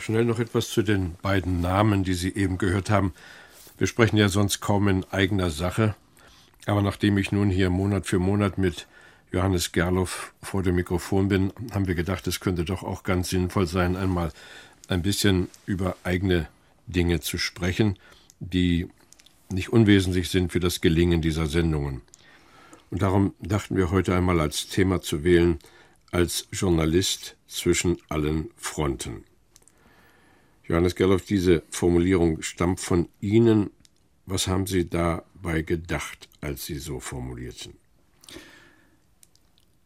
Schnell noch etwas zu den beiden Namen, die Sie eben gehört haben. Wir sprechen ja sonst kaum in eigener Sache, aber nachdem ich nun hier Monat für Monat mit Johannes Gerloff vor dem Mikrofon bin, haben wir gedacht, es könnte doch auch ganz sinnvoll sein, einmal ein bisschen über eigene Dinge zu sprechen, die nicht unwesentlich sind für das Gelingen dieser Sendungen. Und darum dachten wir heute einmal als Thema zu wählen, als Journalist zwischen allen Fronten. Johannes Gerloff, diese Formulierung stammt von Ihnen. Was haben Sie dabei gedacht, als Sie so formulierten?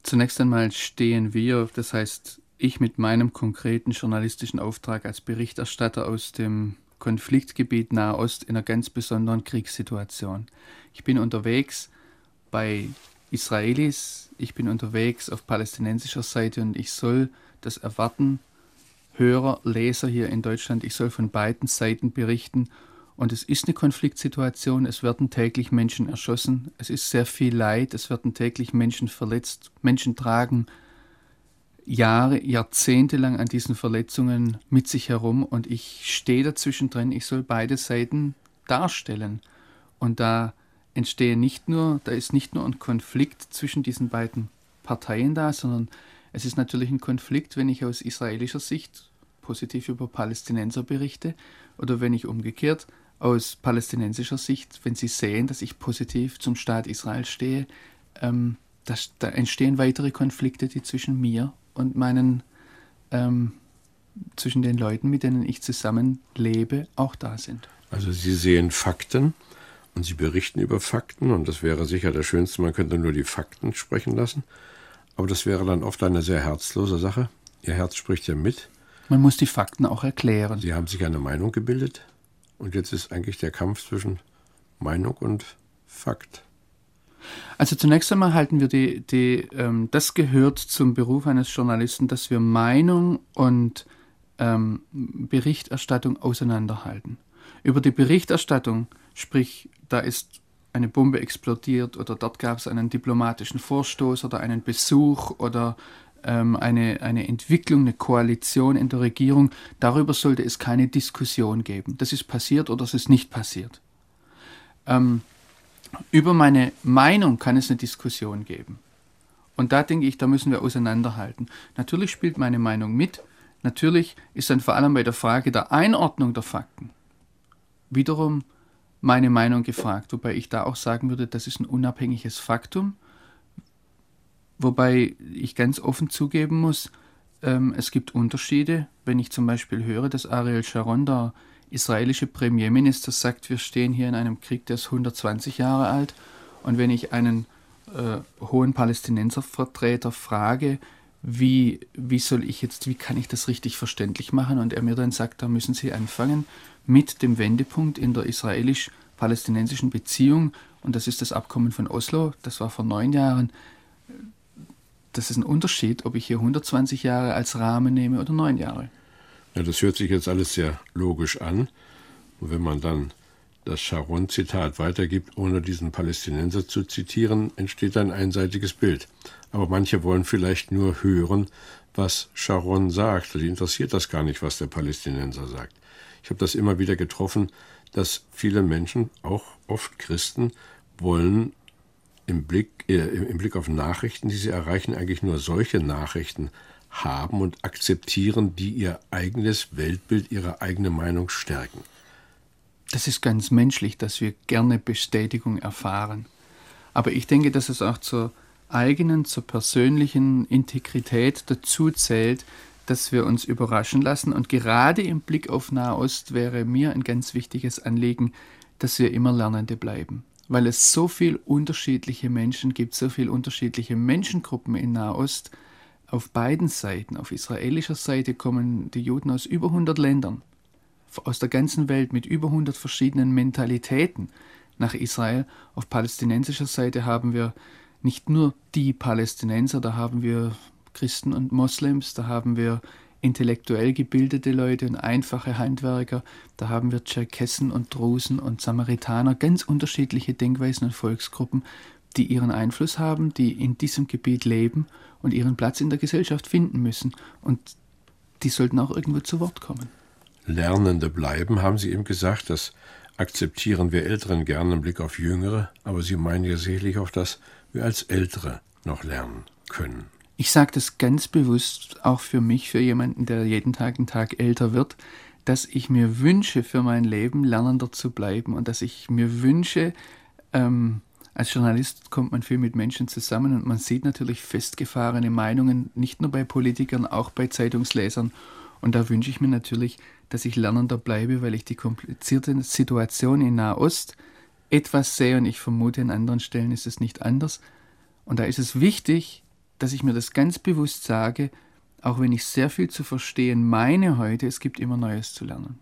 Zunächst einmal stehen wir, das heißt ich mit meinem konkreten journalistischen Auftrag als Berichterstatter aus dem Konfliktgebiet Nahost in einer ganz besonderen Kriegssituation. Ich bin unterwegs bei Israelis, ich bin unterwegs auf palästinensischer Seite und ich soll das erwarten, Hörer, Leser hier in Deutschland, ich soll von beiden Seiten berichten. Und es ist eine Konfliktsituation, es werden täglich Menschen erschossen, es ist sehr viel Leid, es werden täglich Menschen verletzt, Menschen tragen Jahre, Jahrzehnte lang an diesen Verletzungen mit sich herum. Und ich stehe dazwischen drin, ich soll beide Seiten darstellen. Und da entstehe nicht nur, da ist nicht nur ein Konflikt zwischen diesen beiden Parteien da, sondern es ist natürlich ein Konflikt, wenn ich aus israelischer Sicht positiv über Palästinenser berichte oder wenn ich umgekehrt aus palästinensischer Sicht, wenn Sie sehen, dass ich positiv zum Staat Israel stehe, ähm, das, da entstehen weitere Konflikte, die zwischen mir und meinen, ähm, zwischen den Leuten, mit denen ich zusammenlebe, auch da sind. Also Sie sehen Fakten und Sie berichten über Fakten und das wäre sicher das Schönste, man könnte nur die Fakten sprechen lassen. Aber das wäre dann oft eine sehr herzlose Sache. Ihr Herz spricht ja mit. Man muss die Fakten auch erklären. Sie haben sich eine Meinung gebildet und jetzt ist eigentlich der Kampf zwischen Meinung und Fakt. Also zunächst einmal halten wir die, die ähm, das gehört zum Beruf eines Journalisten, dass wir Meinung und ähm, Berichterstattung auseinanderhalten. Über die Berichterstattung, sprich, da ist eine Bombe explodiert oder dort gab es einen diplomatischen Vorstoß oder einen Besuch oder ähm, eine, eine Entwicklung, eine Koalition in der Regierung. Darüber sollte es keine Diskussion geben. Das ist passiert oder es ist nicht passiert. Ähm, über meine Meinung kann es eine Diskussion geben. Und da denke ich, da müssen wir auseinanderhalten. Natürlich spielt meine Meinung mit. Natürlich ist dann vor allem bei der Frage der Einordnung der Fakten wiederum meine Meinung gefragt, wobei ich da auch sagen würde, das ist ein unabhängiges Faktum, wobei ich ganz offen zugeben muss, ähm, es gibt Unterschiede, wenn ich zum Beispiel höre, dass Ariel Sharon, der israelische Premierminister, sagt, wir stehen hier in einem Krieg, der ist 120 Jahre alt, und wenn ich einen äh, hohen Palästinenservertreter frage, wie, wie soll ich jetzt, wie kann ich das richtig verständlich machen? Und er mir dann sagt, da müssen Sie anfangen mit dem Wendepunkt in der israelisch-palästinensischen Beziehung. Und das ist das Abkommen von Oslo, das war vor neun Jahren. Das ist ein Unterschied, ob ich hier 120 Jahre als Rahmen nehme oder neun Jahre. Ja, das hört sich jetzt alles sehr logisch an. Und wenn man dann das Sharon-Zitat weitergibt, ohne diesen Palästinenser zu zitieren, entsteht ein einseitiges Bild. Aber manche wollen vielleicht nur hören, was Sharon sagt. Die interessiert das gar nicht, was der Palästinenser sagt. Ich habe das immer wieder getroffen, dass viele Menschen, auch oft Christen, wollen im Blick, äh, im Blick auf Nachrichten, die sie erreichen, eigentlich nur solche Nachrichten haben und akzeptieren, die ihr eigenes Weltbild, ihre eigene Meinung stärken. Das ist ganz menschlich, dass wir gerne Bestätigung erfahren. Aber ich denke, dass es auch zur eigenen, zur persönlichen Integrität dazu zählt, dass wir uns überraschen lassen. Und gerade im Blick auf Nahost wäre mir ein ganz wichtiges Anliegen, dass wir immer Lernende bleiben. Weil es so viele unterschiedliche Menschen gibt, so viele unterschiedliche Menschengruppen in Nahost, auf beiden Seiten, auf israelischer Seite kommen die Juden aus über 100 Ländern, aus der ganzen Welt mit über 100 verschiedenen Mentalitäten nach Israel. Auf palästinensischer Seite haben wir nicht nur die Palästinenser, da haben wir Christen und Moslems, da haben wir intellektuell gebildete Leute und einfache Handwerker, da haben wir Tscherkessen und Drusen und Samaritaner, ganz unterschiedliche Denkweisen und Volksgruppen, die ihren Einfluss haben, die in diesem Gebiet leben und ihren Platz in der Gesellschaft finden müssen. Und die sollten auch irgendwo zu Wort kommen. Lernende bleiben, haben Sie eben gesagt, das akzeptieren wir Älteren gerne im Blick auf Jüngere, aber Sie meinen ja sicherlich auch, dass wir als Ältere noch lernen können. Ich sage das ganz bewusst auch für mich, für jemanden, der jeden Tag einen Tag älter wird, dass ich mir wünsche, für mein Leben lernender zu bleiben und dass ich mir wünsche, ähm, als Journalist kommt man viel mit Menschen zusammen und man sieht natürlich festgefahrene Meinungen, nicht nur bei Politikern, auch bei Zeitungslesern. Und da wünsche ich mir natürlich, dass ich lernender bleibe, weil ich die komplizierte Situation in Nahost etwas sehe und ich vermute, an anderen Stellen ist es nicht anders. Und da ist es wichtig, dass ich mir das ganz bewusst sage, auch wenn ich sehr viel zu verstehen meine heute, es gibt immer Neues zu lernen.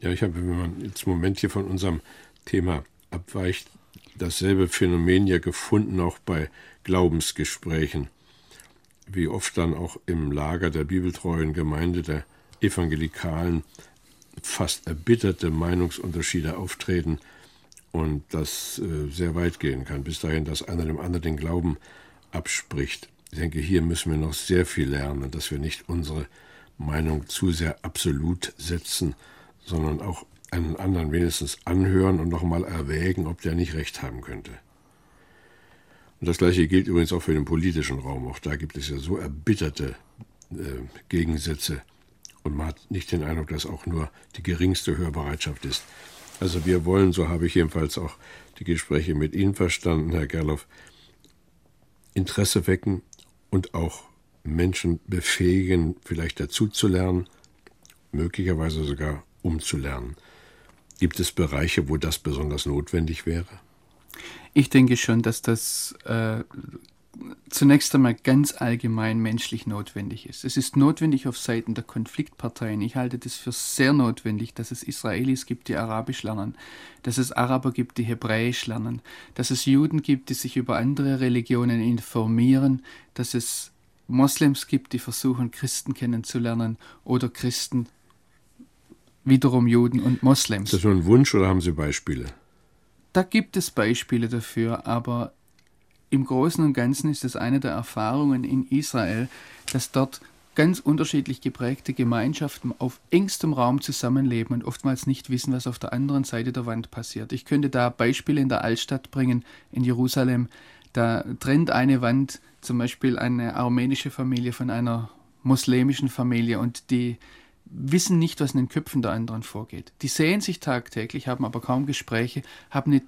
Ja, ich habe, wenn man jetzt im Moment hier von unserem Thema abweicht, dasselbe Phänomen ja gefunden, auch bei Glaubensgesprächen. Wie oft dann auch im Lager der bibeltreuen Gemeinde der Evangelikalen fast erbitterte Meinungsunterschiede auftreten und das äh, sehr weit gehen kann, bis dahin, dass einer dem anderen den Glauben abspricht. Ich denke, hier müssen wir noch sehr viel lernen, dass wir nicht unsere Meinung zu sehr absolut setzen, sondern auch einen anderen wenigstens anhören und nochmal erwägen, ob der nicht recht haben könnte. Und das gleiche gilt übrigens auch für den politischen Raum. Auch da gibt es ja so erbitterte äh, Gegensätze und man hat nicht den Eindruck, dass auch nur die geringste Hörbereitschaft ist. Also wir wollen, so habe ich jedenfalls auch die Gespräche mit Ihnen verstanden, Herr Gerloff, Interesse wecken und auch Menschen befähigen, vielleicht dazuzulernen, möglicherweise sogar umzulernen. Gibt es Bereiche, wo das besonders notwendig wäre? Ich denke schon, dass das äh, zunächst einmal ganz allgemein menschlich notwendig ist. Es ist notwendig auf Seiten der Konfliktparteien. Ich halte das für sehr notwendig, dass es Israelis gibt, die Arabisch lernen, dass es Araber gibt, die Hebräisch lernen, dass es Juden gibt, die sich über andere Religionen informieren, dass es Moslems gibt, die versuchen, Christen kennenzulernen oder Christen wiederum Juden und Moslems. Ist das nur ein Wunsch oder haben Sie Beispiele? Da gibt es Beispiele dafür, aber im Großen und Ganzen ist es eine der Erfahrungen in Israel, dass dort ganz unterschiedlich geprägte Gemeinschaften auf engstem Raum zusammenleben und oftmals nicht wissen, was auf der anderen Seite der Wand passiert. Ich könnte da Beispiele in der Altstadt bringen, in Jerusalem. Da trennt eine Wand zum Beispiel eine armenische Familie von einer muslimischen Familie und die wissen nicht, was in den Köpfen der anderen vorgeht. Die sehen sich tagtäglich, haben aber kaum Gespräche, haben eine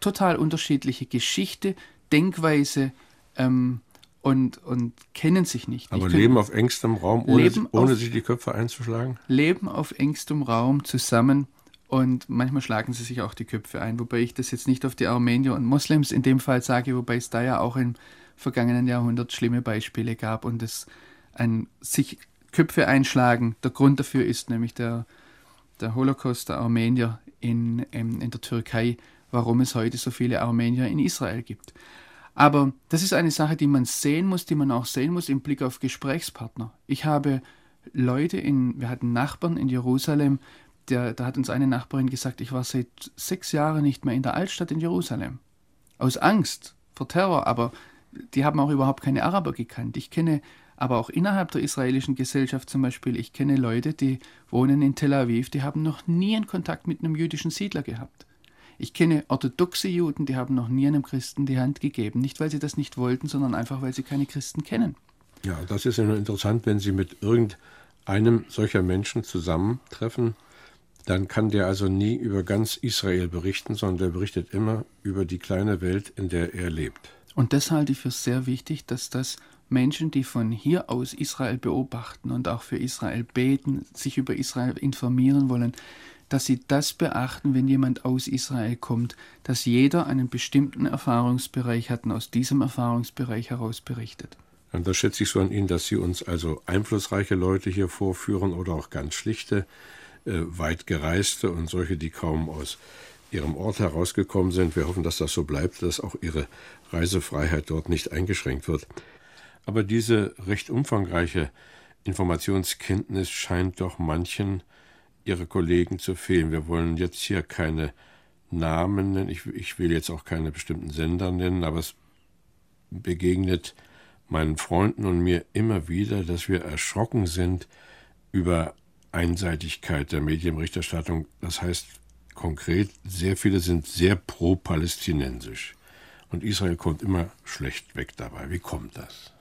total unterschiedliche Geschichte, Denkweise ähm, und, und kennen sich nicht. Aber leben auf engstem Raum, ohne, ohne auf, sich die Köpfe einzuschlagen? Leben auf engstem Raum zusammen und manchmal schlagen sie sich auch die Köpfe ein, wobei ich das jetzt nicht auf die Armenier und Moslems in dem Fall sage, wobei es da ja auch im vergangenen Jahrhundert schlimme Beispiele gab und es ein sich Köpfe einschlagen. Der Grund dafür ist nämlich der, der Holocaust der Armenier in, in, in der Türkei, warum es heute so viele Armenier in Israel gibt. Aber das ist eine Sache, die man sehen muss, die man auch sehen muss im Blick auf Gesprächspartner. Ich habe Leute in, wir hatten Nachbarn in Jerusalem, der, da hat uns eine Nachbarin gesagt, ich war seit sechs Jahren nicht mehr in der Altstadt in Jerusalem. Aus Angst vor Terror, aber die haben auch überhaupt keine Araber gekannt. Ich kenne aber auch innerhalb der israelischen Gesellschaft zum Beispiel, ich kenne Leute, die wohnen in Tel Aviv, die haben noch nie einen Kontakt mit einem jüdischen Siedler gehabt. Ich kenne orthodoxe Juden, die haben noch nie einem Christen die Hand gegeben. Nicht, weil sie das nicht wollten, sondern einfach, weil sie keine Christen kennen. Ja, das ist ja nur interessant, wenn Sie mit irgendeinem solcher Menschen zusammentreffen, dann kann der also nie über ganz Israel berichten, sondern der berichtet immer über die kleine Welt, in der er lebt. Und das halte ich für sehr wichtig, dass das Menschen, die von hier aus Israel beobachten und auch für Israel beten, sich über Israel informieren wollen, dass sie das beachten, wenn jemand aus Israel kommt, dass jeder einen bestimmten Erfahrungsbereich hat und aus diesem Erfahrungsbereich heraus berichtet. Und das schätze ich so an Ihnen, dass Sie uns also einflussreiche Leute hier vorführen oder auch ganz schlichte, äh, weit gereiste und solche, die kaum aus ihrem Ort herausgekommen sind. Wir hoffen, dass das so bleibt, dass auch ihre Reisefreiheit dort nicht eingeschränkt wird. Aber diese recht umfangreiche Informationskenntnis scheint doch manchen ihrer Kollegen zu fehlen. Wir wollen jetzt hier keine Namen nennen, ich, ich will jetzt auch keine bestimmten Sender nennen, aber es begegnet meinen Freunden und mir immer wieder, dass wir erschrocken sind über Einseitigkeit der Medienberichterstattung. Das heißt konkret, sehr viele sind sehr pro-palästinensisch. Und Israel kommt immer schlecht weg dabei. Wie kommt das?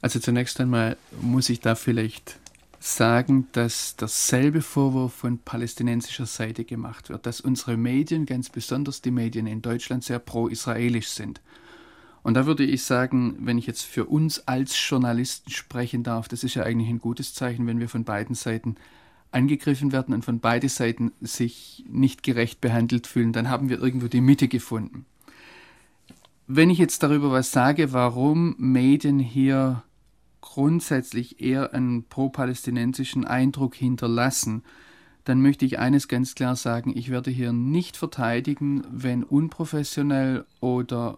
Also zunächst einmal muss ich da vielleicht sagen, dass dasselbe Vorwurf von palästinensischer Seite gemacht wird, dass unsere Medien, ganz besonders die Medien in Deutschland, sehr pro-israelisch sind. Und da würde ich sagen, wenn ich jetzt für uns als Journalisten sprechen darf, das ist ja eigentlich ein gutes Zeichen, wenn wir von beiden Seiten angegriffen werden und von beiden Seiten sich nicht gerecht behandelt fühlen, dann haben wir irgendwo die Mitte gefunden. Wenn ich jetzt darüber was sage, warum Medien hier grundsätzlich eher einen pro-palästinensischen Eindruck hinterlassen, dann möchte ich eines ganz klar sagen, ich werde hier nicht verteidigen, wenn unprofessionell oder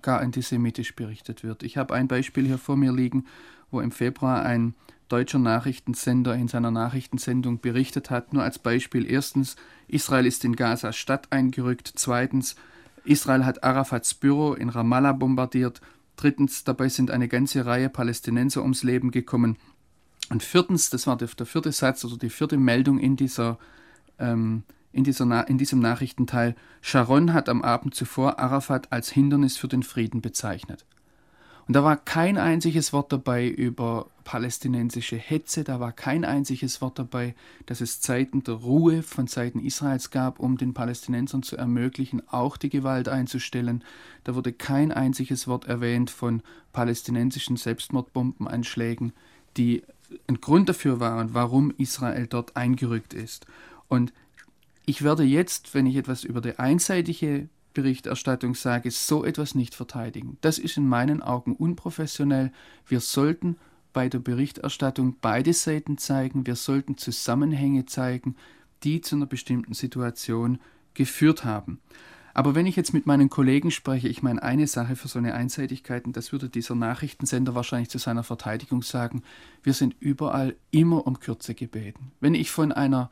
gar antisemitisch berichtet wird. Ich habe ein Beispiel hier vor mir liegen, wo im Februar ein deutscher Nachrichtensender in seiner Nachrichtensendung berichtet hat. Nur als Beispiel. Erstens, Israel ist in Gaza Stadt eingerückt. Zweitens, Israel hat Arafats Büro in Ramallah bombardiert. Drittens, dabei sind eine ganze Reihe Palästinenser ums Leben gekommen. Und viertens, das war der, vierte Satz oder die vierte Meldung in, dieser, ähm, in, dieser in diesem Nachrichtenteil, Sharon hat am Abend zuvor Arafat als Hindernis für den Frieden bezeichnet. Und da war kein einziges Wort dabei über palästinensische Hetze, da war kein einziges Wort dabei, dass es Zeiten der Ruhe von Seiten Israels gab, um den Palästinensern zu ermöglichen, auch die Gewalt einzustellen. Da wurde kein einziges Wort erwähnt von palästinensischen Selbstmordbombenanschlägen, die ein Grund dafür waren, warum Israel dort eingerückt ist. Und ich werde jetzt, wenn ich etwas über die einseitige Berichterstattung sage, so etwas nicht verteidigen. Das ist in meinen Augen unprofessionell. Wir sollten bei der Berichterstattung beide Seiten zeigen. Wir sollten Zusammenhänge zeigen, die zu einer bestimmten Situation geführt haben. Aber wenn ich jetzt mit meinen Kollegen spreche, ich meine eine Sache für so eine Einseitigkeit, und das würde dieser Nachrichtensender wahrscheinlich zu seiner Verteidigung sagen, wir sind überall immer um Kürze gebeten. Wenn ich von einer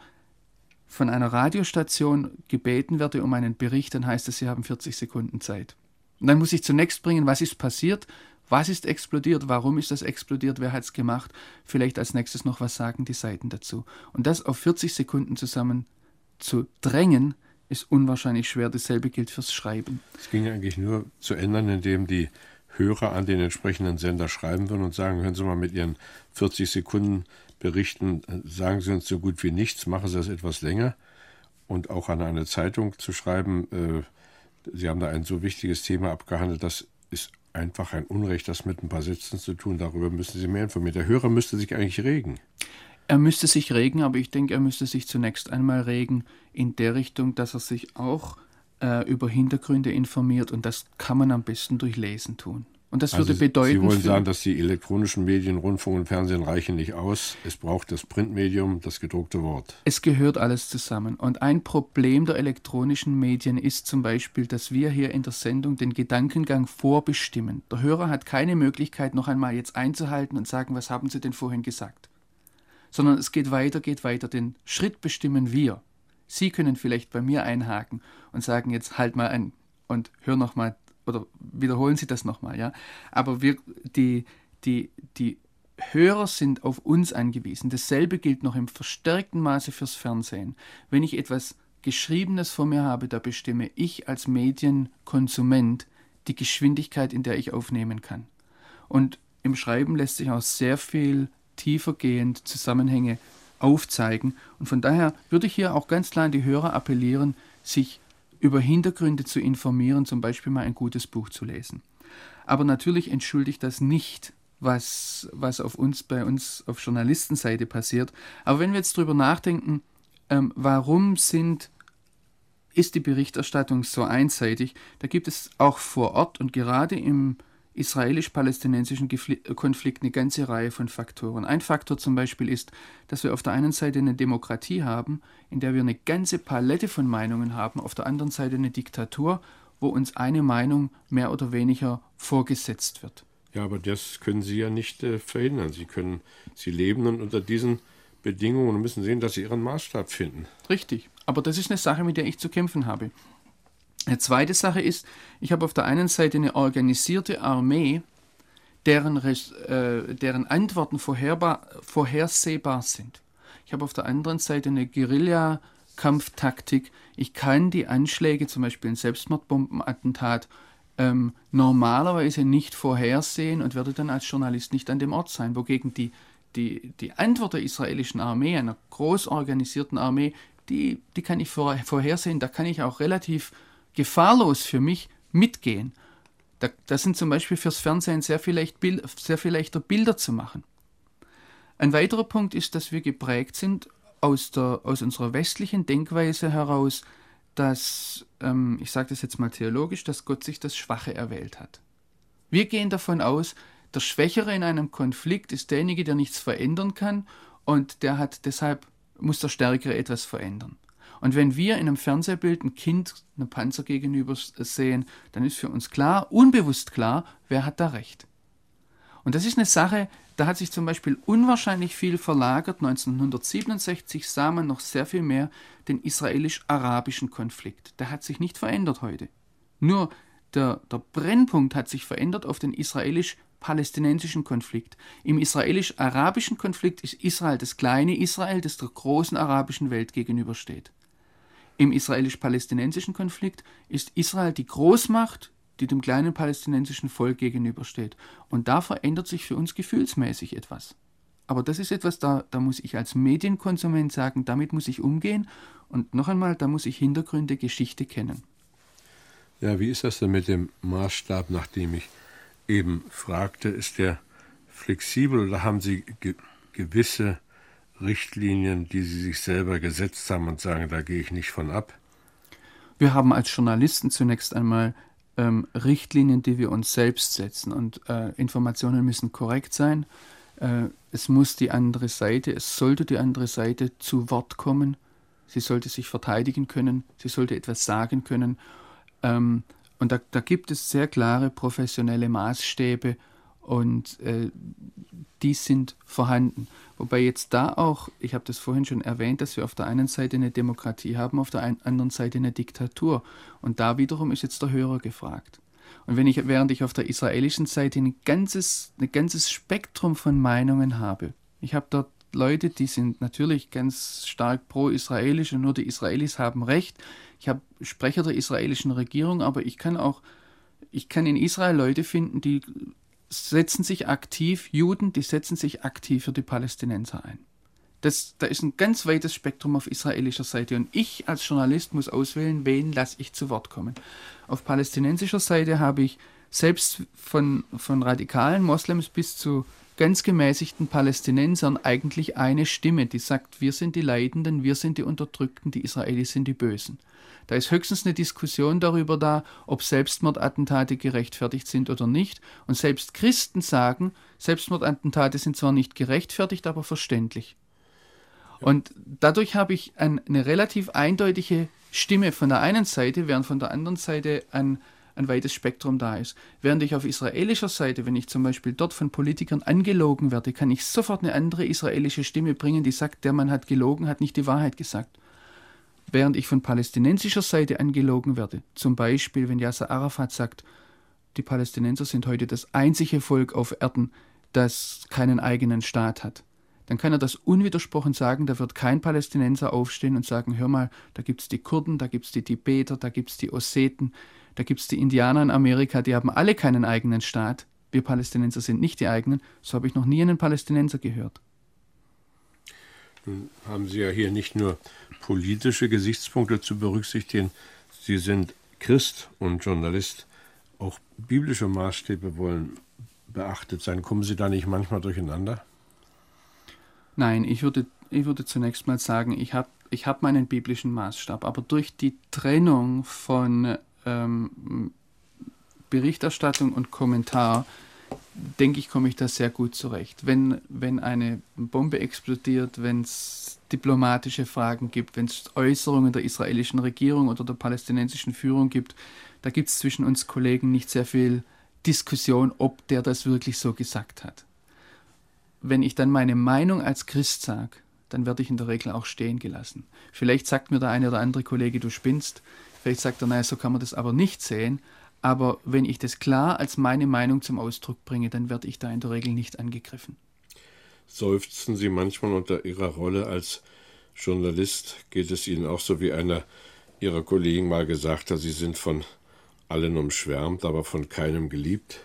von einer Radiostation gebeten werde um einen Bericht, dann heißt es, Sie haben 40 Sekunden Zeit. Und dann muss ich zunächst bringen, was ist passiert, was ist explodiert, warum ist das explodiert, wer hat es gemacht, vielleicht als nächstes noch, was sagen die Seiten dazu. Und das auf 40 Sekunden zusammen zu drängen, ist unwahrscheinlich schwer. Dasselbe gilt fürs Schreiben. Es ging eigentlich nur zu ändern, indem die Hörer an den entsprechenden Sender schreiben würden und sagen, hören Sie mal mit Ihren 40 Sekunden berichten, sagen Sie uns so gut wie nichts, machen Sie das etwas länger. Und auch an eine Zeitung zu schreiben, äh, Sie haben da ein so wichtiges Thema abgehandelt, das ist einfach ein Unrecht, das mit ein paar Sätzen zu tun. Darüber müssen Sie mehr informieren. Der Hörer müsste sich eigentlich regen. Er müsste sich regen, aber ich denke, er müsste sich zunächst einmal regen in der Richtung, dass er sich auch äh, über Hintergründe informiert und das kann man am besten durch Lesen tun. Und das also würde bedeuten. Sie wollen sagen, dass die elektronischen Medien, Rundfunk und Fernsehen reichen nicht aus. Es braucht das Printmedium, das gedruckte Wort. Es gehört alles zusammen. Und ein Problem der elektronischen Medien ist zum Beispiel, dass wir hier in der Sendung den Gedankengang vorbestimmen. Der Hörer hat keine Möglichkeit, noch einmal jetzt einzuhalten und sagen, was haben Sie denn vorhin gesagt? Sondern es geht weiter, geht weiter. Den Schritt bestimmen wir. Sie können vielleicht bei mir einhaken und sagen jetzt halt mal ein und hör noch mal oder wiederholen Sie das nochmal, ja. Aber wir, die, die, die Hörer sind auf uns angewiesen. Dasselbe gilt noch im verstärkten Maße fürs Fernsehen. Wenn ich etwas Geschriebenes vor mir habe, da bestimme ich als Medienkonsument die Geschwindigkeit, in der ich aufnehmen kann. Und im Schreiben lässt sich auch sehr viel tiefergehend Zusammenhänge aufzeigen. Und von daher würde ich hier auch ganz klar an die Hörer appellieren, sich über Hintergründe zu informieren, zum Beispiel mal ein gutes Buch zu lesen. Aber natürlich entschuldigt das nicht, was, was auf uns, bei uns auf Journalistenseite passiert. Aber wenn wir jetzt darüber nachdenken, ähm, warum sind, ist die Berichterstattung so einseitig, da gibt es auch vor Ort und gerade im israelisch-palästinensischen Konflikt eine ganze Reihe von Faktoren. Ein Faktor zum Beispiel ist, dass wir auf der einen Seite eine Demokratie haben, in der wir eine ganze Palette von Meinungen haben, auf der anderen Seite eine Diktatur, wo uns eine Meinung mehr oder weniger vorgesetzt wird. Ja, aber das können Sie ja nicht äh, verhindern. Sie können, Sie leben und unter diesen Bedingungen und müssen sehen, dass Sie Ihren Maßstab finden. Richtig, aber das ist eine Sache, mit der ich zu kämpfen habe. Eine zweite Sache ist, ich habe auf der einen Seite eine organisierte Armee, deren, äh, deren Antworten vorhersehbar sind. Ich habe auf der anderen Seite eine Guerilla-Kampftaktik. Ich kann die Anschläge, zum Beispiel ein Selbstmordbombenattentat, ähm, normalerweise nicht vorhersehen und werde dann als Journalist nicht an dem Ort sein. Wogegen die, die, die Antwort der israelischen Armee, einer groß organisierten Armee, die, die kann ich vorhersehen. Da kann ich auch relativ gefahrlos für mich mitgehen. Da, das sind zum Beispiel fürs Fernsehen sehr viel, Bild, sehr viel leichter Bilder zu machen. Ein weiterer Punkt ist, dass wir geprägt sind aus, der, aus unserer westlichen Denkweise heraus, dass, ähm, ich sage das jetzt mal theologisch, dass Gott sich das Schwache erwählt hat. Wir gehen davon aus, der Schwächere in einem Konflikt ist derjenige, der nichts verändern kann und der hat deshalb muss der Stärkere etwas verändern. Und wenn wir in einem Fernsehbild ein Kind einem Panzer gegenüber sehen, dann ist für uns klar, unbewusst klar, wer hat da recht. Und das ist eine Sache, da hat sich zum Beispiel unwahrscheinlich viel verlagert. 1967 sah man noch sehr viel mehr den israelisch-arabischen Konflikt. Der hat sich nicht verändert heute. Nur der, der Brennpunkt hat sich verändert auf den israelisch-palästinensischen Konflikt. Im israelisch-arabischen Konflikt ist Israel das kleine Israel, das der großen arabischen Welt gegenübersteht. Im israelisch-palästinensischen Konflikt ist Israel die Großmacht, die dem kleinen palästinensischen Volk gegenübersteht. Und da verändert sich für uns gefühlsmäßig etwas. Aber das ist etwas, da, da muss ich als Medienkonsument sagen, damit muss ich umgehen. Und noch einmal, da muss ich Hintergründe, Geschichte kennen. Ja, wie ist das denn mit dem Maßstab, nach dem ich eben fragte? Ist der flexibel oder haben Sie ge gewisse Richtlinien, die Sie sich selber gesetzt haben und sagen, da gehe ich nicht von ab? Wir haben als Journalisten zunächst einmal ähm, Richtlinien, die wir uns selbst setzen und äh, Informationen müssen korrekt sein. Äh, es muss die andere Seite, es sollte die andere Seite zu Wort kommen. Sie sollte sich verteidigen können, sie sollte etwas sagen können. Ähm, und da, da, gibt es sehr klare professionelle Maßstäbe und äh, die sind vorhanden. Wobei jetzt da auch, ich habe das vorhin schon erwähnt, dass wir auf der einen Seite eine Demokratie haben, auf der anderen Seite eine Diktatur. Und da wiederum ist jetzt der Hörer gefragt. Und wenn ich, während ich auf der israelischen Seite ein ganzes, ein ganzes Spektrum von Meinungen habe, ich habe dort Leute, die sind natürlich ganz stark pro-israelisch und nur die Israelis haben Recht. Ich habe Sprecher der israelischen Regierung, aber ich kann auch, ich kann in Israel Leute finden, die setzen sich aktiv, Juden, die setzen sich aktiv für die Palästinenser ein. Das, da ist ein ganz weites Spektrum auf israelischer Seite und ich als Journalist muss auswählen, wen lasse ich zu Wort kommen. Auf palästinensischer Seite habe ich selbst von, von radikalen Moslems bis zu ganz gemäßigten Palästinensern eigentlich eine Stimme, die sagt, wir sind die Leidenden, wir sind die Unterdrückten, die Israelis sind die Bösen. Da ist höchstens eine Diskussion darüber da, ob Selbstmordattentate gerechtfertigt sind oder nicht. Und selbst Christen sagen, Selbstmordattentate sind zwar nicht gerechtfertigt, aber verständlich. Und dadurch habe ich ein, eine relativ eindeutige Stimme von der einen Seite, während von der anderen Seite ein, ein weites Spektrum da ist. Während ich auf israelischer Seite, wenn ich zum Beispiel dort von Politikern angelogen werde, kann ich sofort eine andere israelische Stimme bringen, die sagt, der Mann hat gelogen, hat nicht die Wahrheit gesagt während ich von palästinensischer Seite angelogen werde. Zum Beispiel, wenn Yasser Arafat sagt, die Palästinenser sind heute das einzige Volk auf Erden, das keinen eigenen Staat hat. Dann kann er das unwidersprochen sagen, da wird kein Palästinenser aufstehen und sagen, hör mal, da gibt es die Kurden, da gibt es die Tibeter, da gibt es die Osseten, da gibt es die Indianer in Amerika, die haben alle keinen eigenen Staat. Wir Palästinenser sind nicht die eigenen. So habe ich noch nie einen Palästinenser gehört. Nun haben Sie ja hier nicht nur politische Gesichtspunkte zu berücksichtigen. Sie sind Christ und Journalist. Auch biblische Maßstäbe wollen beachtet sein. Kommen Sie da nicht manchmal durcheinander? Nein, ich würde, ich würde zunächst mal sagen, ich habe ich hab meinen biblischen Maßstab, aber durch die Trennung von ähm, Berichterstattung und Kommentar denke ich, komme ich da sehr gut zurecht. Wenn, wenn eine Bombe explodiert, wenn es diplomatische Fragen gibt, wenn es Äußerungen der israelischen Regierung oder der palästinensischen Führung gibt, da gibt es zwischen uns Kollegen nicht sehr viel Diskussion, ob der das wirklich so gesagt hat. Wenn ich dann meine Meinung als Christ sage, dann werde ich in der Regel auch stehen gelassen. Vielleicht sagt mir der eine oder andere Kollege, du spinnst. Vielleicht sagt er, naja, so kann man das aber nicht sehen. Aber wenn ich das klar als meine Meinung zum Ausdruck bringe, dann werde ich da in der Regel nicht angegriffen. Seufzen Sie manchmal unter Ihrer Rolle als Journalist? Geht es Ihnen auch so, wie einer Ihrer Kollegen mal gesagt hat, Sie sind von allen umschwärmt, aber von keinem geliebt?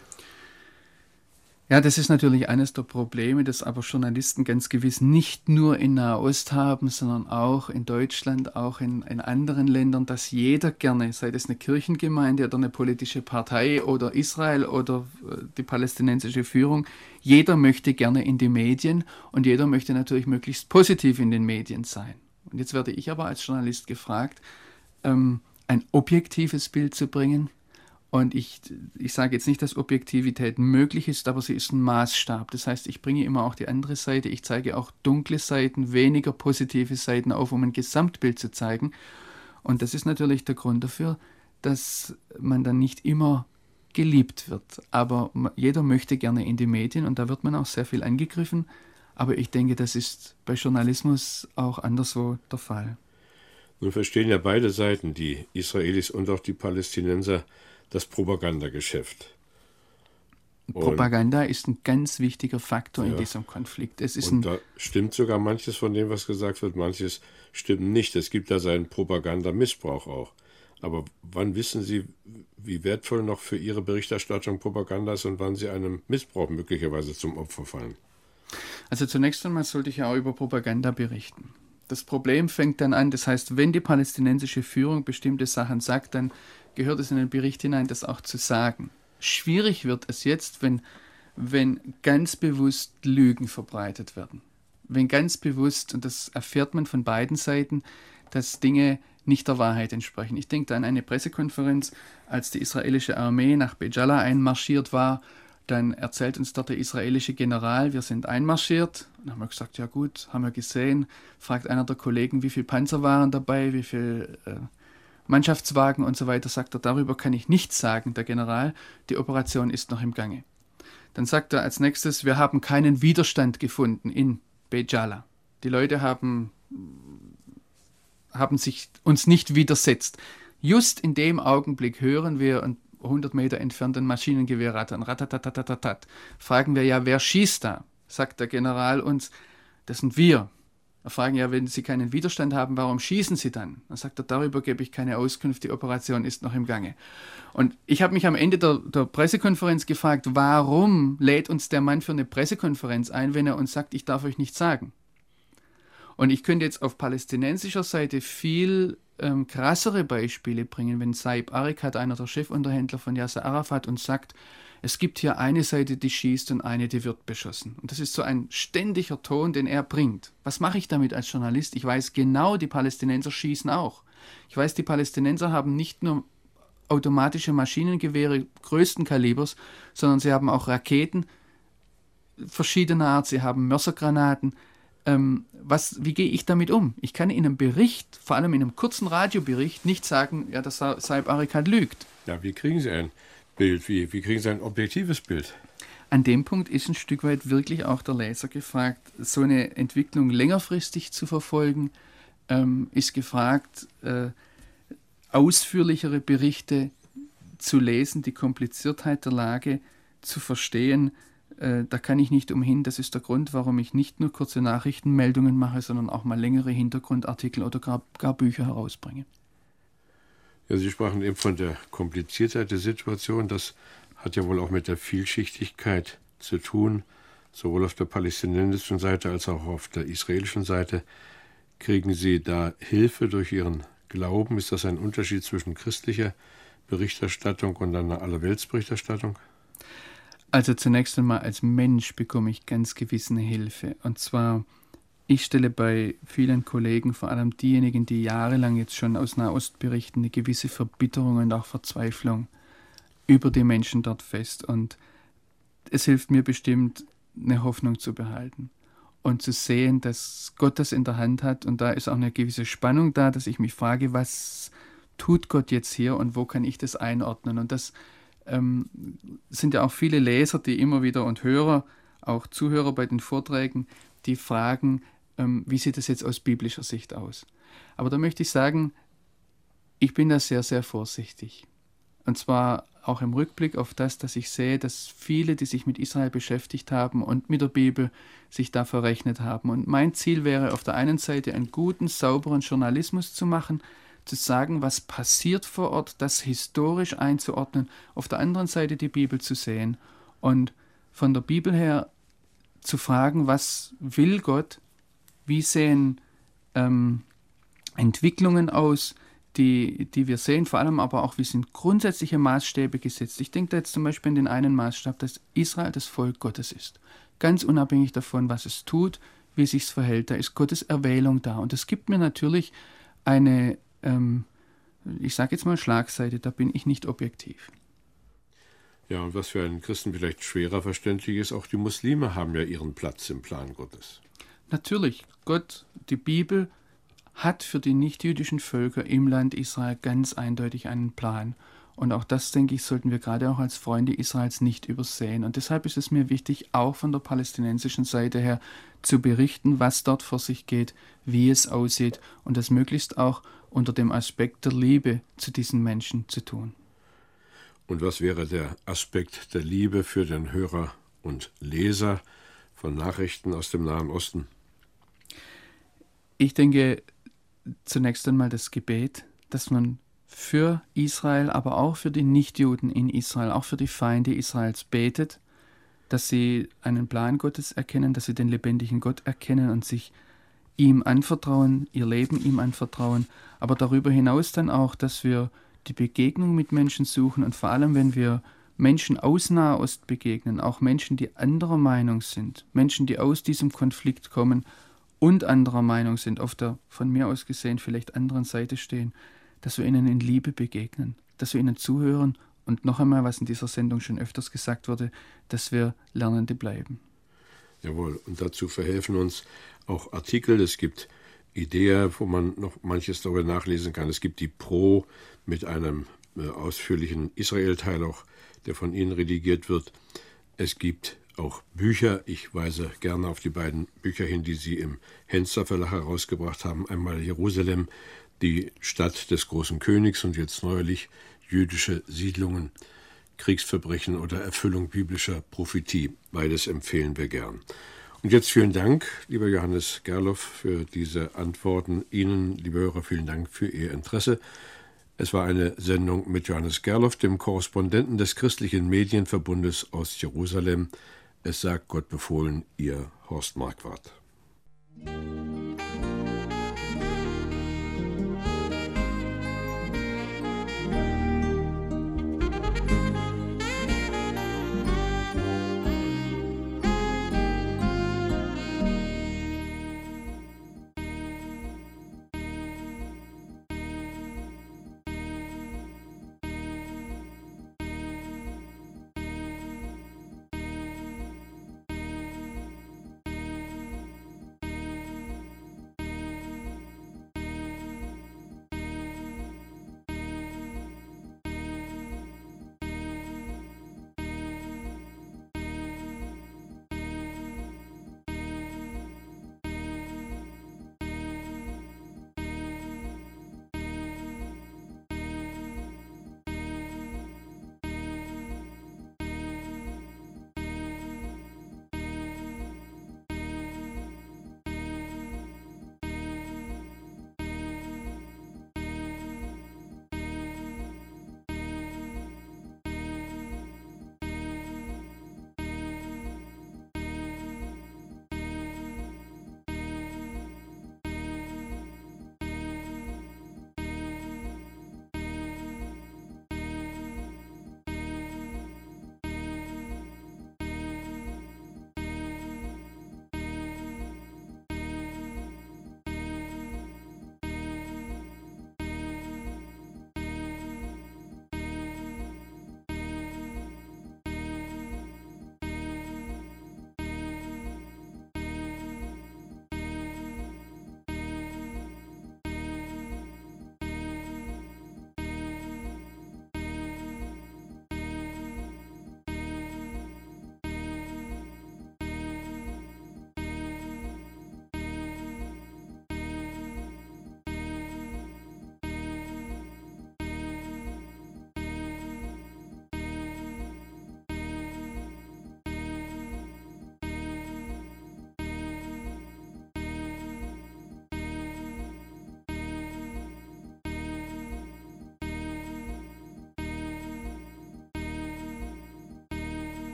Ja, das ist natürlich eines der Probleme, das aber Journalisten ganz gewiss nicht nur in Nahost haben, sondern auch in Deutschland, auch in, in anderen Ländern, dass jeder gerne, sei es eine Kirchengemeinde oder eine politische Partei oder Israel oder äh, die palästinensische Führung, jeder möchte gerne in die Medien und jeder möchte natürlich möglichst positiv in den Medien sein. Und jetzt werde ich aber als Journalist gefragt, ähm, ein objektives Bild zu bringen, und ich, ich sage jetzt nicht, dass Objektivität möglich ist, aber sie ist ein Maßstab. Das heißt, ich bringe immer auch die andere Seite. Ich zeige auch dunkle Seiten, weniger positive Seiten auf, um ein Gesamtbild zu zeigen. Und das ist natürlich der Grund dafür, dass man dann nicht immer geliebt wird. Aber jeder möchte gerne in die Medien und da wird man auch sehr viel angegriffen. Aber ich denke, das ist bei Journalismus auch anderswo der Fall. Nun verstehen ja beide Seiten, die Israelis und auch die Palästinenser, das Propagandageschäft. Propaganda ist ein ganz wichtiger Faktor ja. in diesem Konflikt. Es ist und da stimmt sogar manches von dem, was gesagt wird, manches stimmt nicht. Es gibt da seinen Propagandamissbrauch auch. Aber wann wissen Sie, wie wertvoll noch für Ihre Berichterstattung Propaganda ist und wann Sie einem Missbrauch möglicherweise zum Opfer fallen? Also zunächst einmal sollte ich ja auch über Propaganda berichten. Das Problem fängt dann an, das heißt, wenn die palästinensische Führung bestimmte Sachen sagt, dann gehört es in den Bericht hinein, das auch zu sagen. Schwierig wird es jetzt, wenn, wenn ganz bewusst Lügen verbreitet werden. Wenn ganz bewusst, und das erfährt man von beiden Seiten, dass Dinge nicht der Wahrheit entsprechen. Ich denke an eine Pressekonferenz, als die israelische Armee nach Bejala einmarschiert war. Dann erzählt uns dort der israelische General, wir sind einmarschiert. Dann haben wir gesagt, ja gut, haben wir gesehen. Fragt einer der Kollegen, wie viele Panzer waren dabei, wie viele äh, Mannschaftswagen und so weiter, sagt er, darüber kann ich nichts sagen, der General, die Operation ist noch im Gange. Dann sagt er als nächstes, wir haben keinen Widerstand gefunden in Bejala. Die Leute haben, haben sich uns nicht widersetzt. Just in dem Augenblick hören wir ein 100 Meter entfernt ein Maschinengewehr rattern, ratatatatatat. Fragen wir ja, wer schießt da? Sagt der General uns, das sind wir. Fragen ja, wenn Sie keinen Widerstand haben, warum schießen Sie dann? Dann sagt er, darüber gebe ich keine Auskunft, die Operation ist noch im Gange. Und ich habe mich am Ende der, der, Pressekonferenz gefragt, warum lädt uns der Mann für eine Pressekonferenz ein, wenn er uns sagt, ich darf euch nichts sagen? Und ich könnte jetzt auf palästinensischer Seite viel ähm, krassere Beispiele bringen, wenn Saib Arikat, einer der Chefunterhändler von Yasser Arafat, uns sagt, es gibt hier eine Seite, die schießt und eine, die wird beschossen. Und das ist so ein ständiger Ton, den er bringt. Was mache ich damit als Journalist? Ich weiß genau, die Palästinenser schießen auch. Ich weiß, die Palästinenser haben nicht nur automatische Maschinengewehre größten Kalibers, sondern sie haben auch Raketen verschiedener Art, sie haben Mörsergranaten. Ähm, was, wie gehe ich damit um? Ich kann in einem Bericht, vor allem in einem kurzen Radiobericht, nicht sagen, ja, dass Saib Arikat lügt. Ja, wie kriegen Sie einen? Bild? Wie, wie kriegen Sie ein objektives Bild? An dem Punkt ist ein Stück weit wirklich auch der Leser gefragt, so eine Entwicklung längerfristig zu verfolgen, ähm, ist gefragt, äh, ausführlichere Berichte zu lesen, die Kompliziertheit der Lage zu verstehen. Äh, da kann ich nicht umhin. Das ist der Grund, warum ich nicht nur kurze Nachrichtenmeldungen mache, sondern auch mal längere Hintergrundartikel oder gar, gar Bücher herausbringe. Ja, Sie sprachen eben von der Kompliziertheit der Situation. Das hat ja wohl auch mit der Vielschichtigkeit zu tun, sowohl auf der palästinensischen Seite als auch auf der israelischen Seite. Kriegen Sie da Hilfe durch Ihren Glauben? Ist das ein Unterschied zwischen christlicher Berichterstattung und einer Allerweltsberichterstattung? Also zunächst einmal als Mensch bekomme ich ganz gewisse Hilfe. Und zwar ich stelle bei vielen Kollegen, vor allem diejenigen, die jahrelang jetzt schon aus Nahost berichten, eine gewisse Verbitterung und auch Verzweiflung über die Menschen dort fest. Und es hilft mir bestimmt, eine Hoffnung zu behalten und zu sehen, dass Gott das in der Hand hat. Und da ist auch eine gewisse Spannung da, dass ich mich frage, was tut Gott jetzt hier und wo kann ich das einordnen? Und das ähm, sind ja auch viele Leser, die immer wieder und Hörer, auch Zuhörer bei den Vorträgen, die fragen, ähm, wie sieht das jetzt aus biblischer Sicht aus? Aber da möchte ich sagen, ich bin da sehr, sehr vorsichtig. Und zwar auch im Rückblick auf das, dass ich sehe, dass viele, die sich mit Israel beschäftigt haben und mit der Bibel, sich da verrechnet haben. Und mein Ziel wäre auf der einen Seite einen guten, sauberen Journalismus zu machen, zu sagen, was passiert vor Ort, das historisch einzuordnen, auf der anderen Seite die Bibel zu sehen und von der Bibel her zu fragen, was will Gott, wie sehen ähm, Entwicklungen aus, die, die wir sehen, vor allem aber auch, wie sind grundsätzliche Maßstäbe gesetzt. Ich denke da jetzt zum Beispiel an den einen Maßstab, dass Israel das Volk Gottes ist. Ganz unabhängig davon, was es tut, wie es sich verhält, da ist Gottes Erwählung da. Und es gibt mir natürlich eine, ähm, ich sage jetzt mal Schlagseite, da bin ich nicht objektiv. Ja, und was für einen Christen vielleicht schwerer verständlich ist, auch die Muslime haben ja ihren Platz im Plan Gottes. Natürlich, Gott, die Bibel hat für die nichtjüdischen Völker im Land Israel ganz eindeutig einen Plan. Und auch das, denke ich, sollten wir gerade auch als Freunde Israels nicht übersehen. Und deshalb ist es mir wichtig, auch von der palästinensischen Seite her zu berichten, was dort vor sich geht, wie es aussieht und das möglichst auch unter dem Aspekt der Liebe zu diesen Menschen zu tun. Und was wäre der Aspekt der Liebe für den Hörer und Leser von Nachrichten aus dem Nahen Osten? Ich denke, zunächst einmal das Gebet, dass man für Israel, aber auch für die Nichtjuden in Israel, auch für die Feinde Israels betet, dass sie einen Plan Gottes erkennen, dass sie den lebendigen Gott erkennen und sich ihm anvertrauen, ihr Leben ihm anvertrauen, aber darüber hinaus dann auch, dass wir die Begegnung mit Menschen suchen und vor allem, wenn wir Menschen aus Nahost begegnen, auch Menschen, die anderer Meinung sind, Menschen, die aus diesem Konflikt kommen und anderer Meinung sind, auf der von mir aus gesehen vielleicht anderen Seite stehen, dass wir ihnen in Liebe begegnen, dass wir ihnen zuhören und noch einmal, was in dieser Sendung schon öfters gesagt wurde, dass wir Lernende bleiben. Jawohl, und dazu verhelfen uns auch Artikel. Es gibt Ideen, wo man noch manches darüber nachlesen kann. Es gibt die Pro mit einem äh, ausführlichen Israel-Teil auch, der von Ihnen redigiert wird. Es gibt auch Bücher. Ich weise gerne auf die beiden Bücher hin, die Sie im Henzer Verlag herausgebracht haben. Einmal Jerusalem, die Stadt des großen Königs und jetzt neuerlich jüdische Siedlungen, Kriegsverbrechen oder Erfüllung biblischer Prophetie. Beides empfehlen wir gern. Und jetzt vielen Dank, lieber Johannes Gerloff, für diese Antworten. Ihnen, liebe Hörer, vielen Dank für Ihr Interesse. Es war eine Sendung mit Johannes Gerloff, dem Korrespondenten des Christlichen Medienverbundes aus Jerusalem. Es sagt Gott befohlen, Ihr Horst Marquardt.